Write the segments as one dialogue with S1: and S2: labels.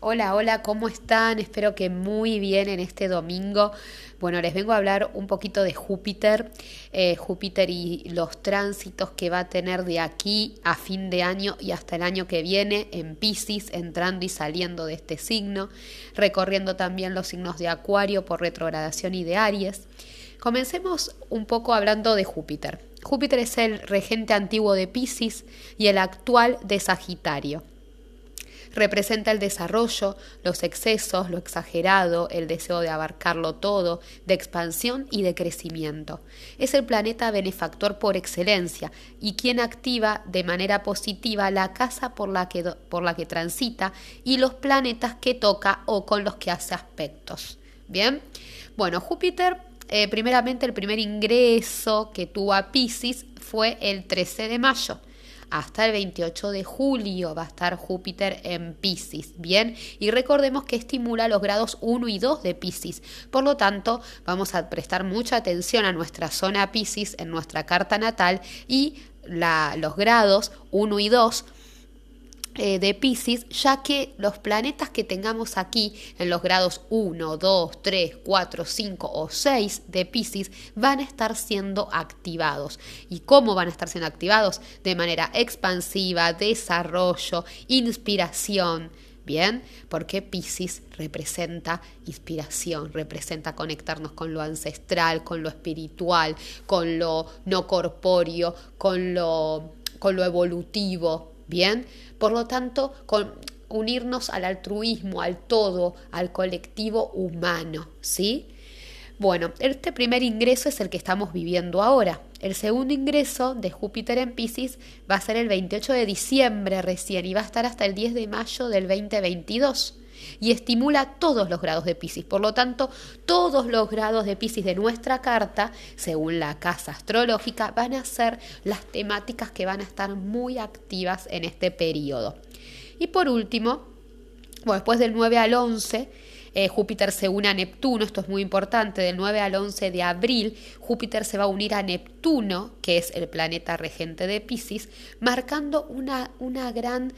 S1: Hola, hola, ¿cómo están? Espero que muy bien en este domingo. Bueno, les vengo a hablar un poquito de Júpiter, eh, Júpiter y los tránsitos que va a tener de aquí a fin de año y hasta el año que viene en Pisces, entrando y saliendo de este signo, recorriendo también los signos de Acuario por retrogradación y de Aries. Comencemos un poco hablando de Júpiter. Júpiter es el regente antiguo de Pisces y el actual de Sagitario. Representa el desarrollo, los excesos, lo exagerado, el deseo de abarcarlo todo, de expansión y de crecimiento. Es el planeta benefactor por excelencia y quien activa de manera positiva la casa por la que, por la que transita y los planetas que toca o con los que hace aspectos. Bien, bueno, Júpiter eh, primeramente el primer ingreso que tuvo a Pisces fue el 13 de mayo hasta el 28 de julio va a estar Júpiter en Pisces, ¿bien? Y recordemos que estimula los grados 1 y 2 de Pisces. Por lo tanto, vamos a prestar mucha atención a nuestra zona Pisces en nuestra carta natal y los grados 1 y 2 eh, de Pisces, ya que los planetas que tengamos aquí en los grados 1, 2, 3, 4, 5 o 6 de Pisces van a estar siendo activados. ¿Y cómo van a estar siendo activados? De manera expansiva, desarrollo, inspiración. Bien, porque Pisces representa inspiración, representa conectarnos con lo ancestral, con lo espiritual, con lo no corpóreo, con lo, con lo evolutivo, Bien, por lo tanto, con unirnos al altruismo, al todo, al colectivo humano, ¿sí? Bueno, este primer ingreso es el que estamos viviendo ahora. El segundo ingreso de Júpiter en Pisces va a ser el 28 de diciembre recién y va a estar hasta el 10 de mayo del 2022 y estimula todos los grados de Pisces. Por lo tanto, todos los grados de Pisces de nuestra carta, según la casa astrológica, van a ser las temáticas que van a estar muy activas en este periodo. Y por último, después del 9 al 11, eh, Júpiter se une a Neptuno, esto es muy importante, del 9 al 11 de abril, Júpiter se va a unir a Neptuno, que es el planeta regente de Pisces, marcando una, una gran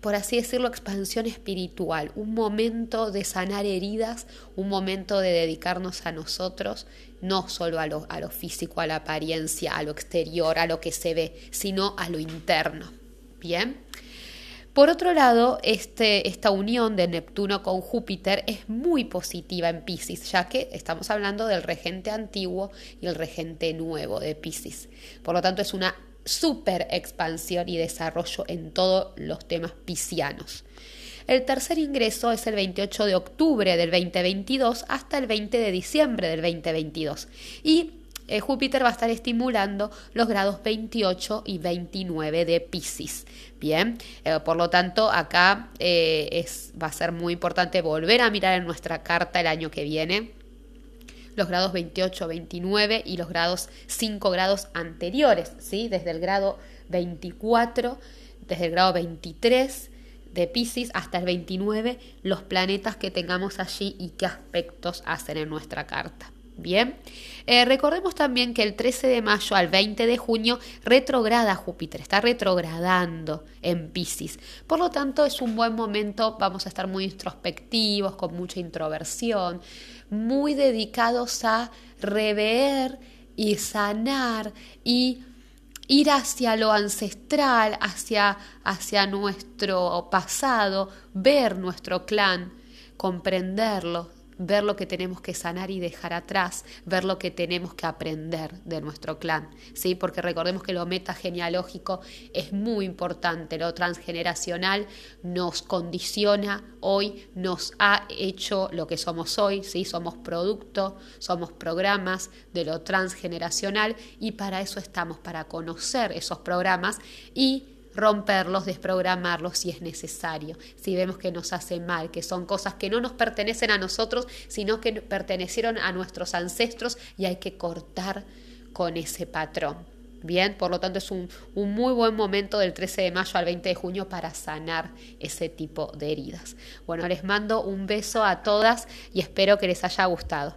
S1: por así decirlo, expansión espiritual, un momento de sanar heridas, un momento de dedicarnos a nosotros, no solo a lo, a lo físico, a la apariencia, a lo exterior, a lo que se ve, sino a lo interno. Bien. Por otro lado, este, esta unión de Neptuno con Júpiter es muy positiva en Pisces, ya que estamos hablando del regente antiguo y el regente nuevo de Pisces. Por lo tanto, es una super expansión y desarrollo en todos los temas piscianos. El tercer ingreso es el 28 de octubre del 2022 hasta el 20 de diciembre del 2022 y eh, Júpiter va a estar estimulando los grados 28 y 29 de Pisces. Bien, eh, por lo tanto acá eh, es, va a ser muy importante volver a mirar en nuestra carta el año que viene los grados 28, 29 y los grados 5 grados anteriores, ¿sí? Desde el grado 24, desde el grado 23 de Pisces hasta el 29, los planetas que tengamos allí y qué aspectos hacen en nuestra carta. Bien, eh, recordemos también que el 13 de mayo al 20 de junio retrograda Júpiter, está retrogradando en Pisces. Por lo tanto, es un buen momento, vamos a estar muy introspectivos, con mucha introversión, muy dedicados a rever y sanar y ir hacia lo ancestral, hacia, hacia nuestro pasado, ver nuestro clan, comprenderlo, ver lo que tenemos que sanar y dejar atrás, ver lo que tenemos que aprender de nuestro clan, ¿sí? Porque recordemos que lo metagenealógico es muy importante, lo transgeneracional nos condiciona hoy, nos ha hecho lo que somos hoy, ¿sí? Somos producto, somos programas de lo transgeneracional y para eso estamos, para conocer esos programas y romperlos, desprogramarlos si es necesario, si vemos que nos hace mal, que son cosas que no nos pertenecen a nosotros, sino que pertenecieron a nuestros ancestros y hay que cortar con ese patrón. Bien, por lo tanto es un, un, muy buen momento del 13 de mayo al 20 de junio para sanar ese tipo de heridas. Bueno, les mando un beso a todas y espero que les haya gustado.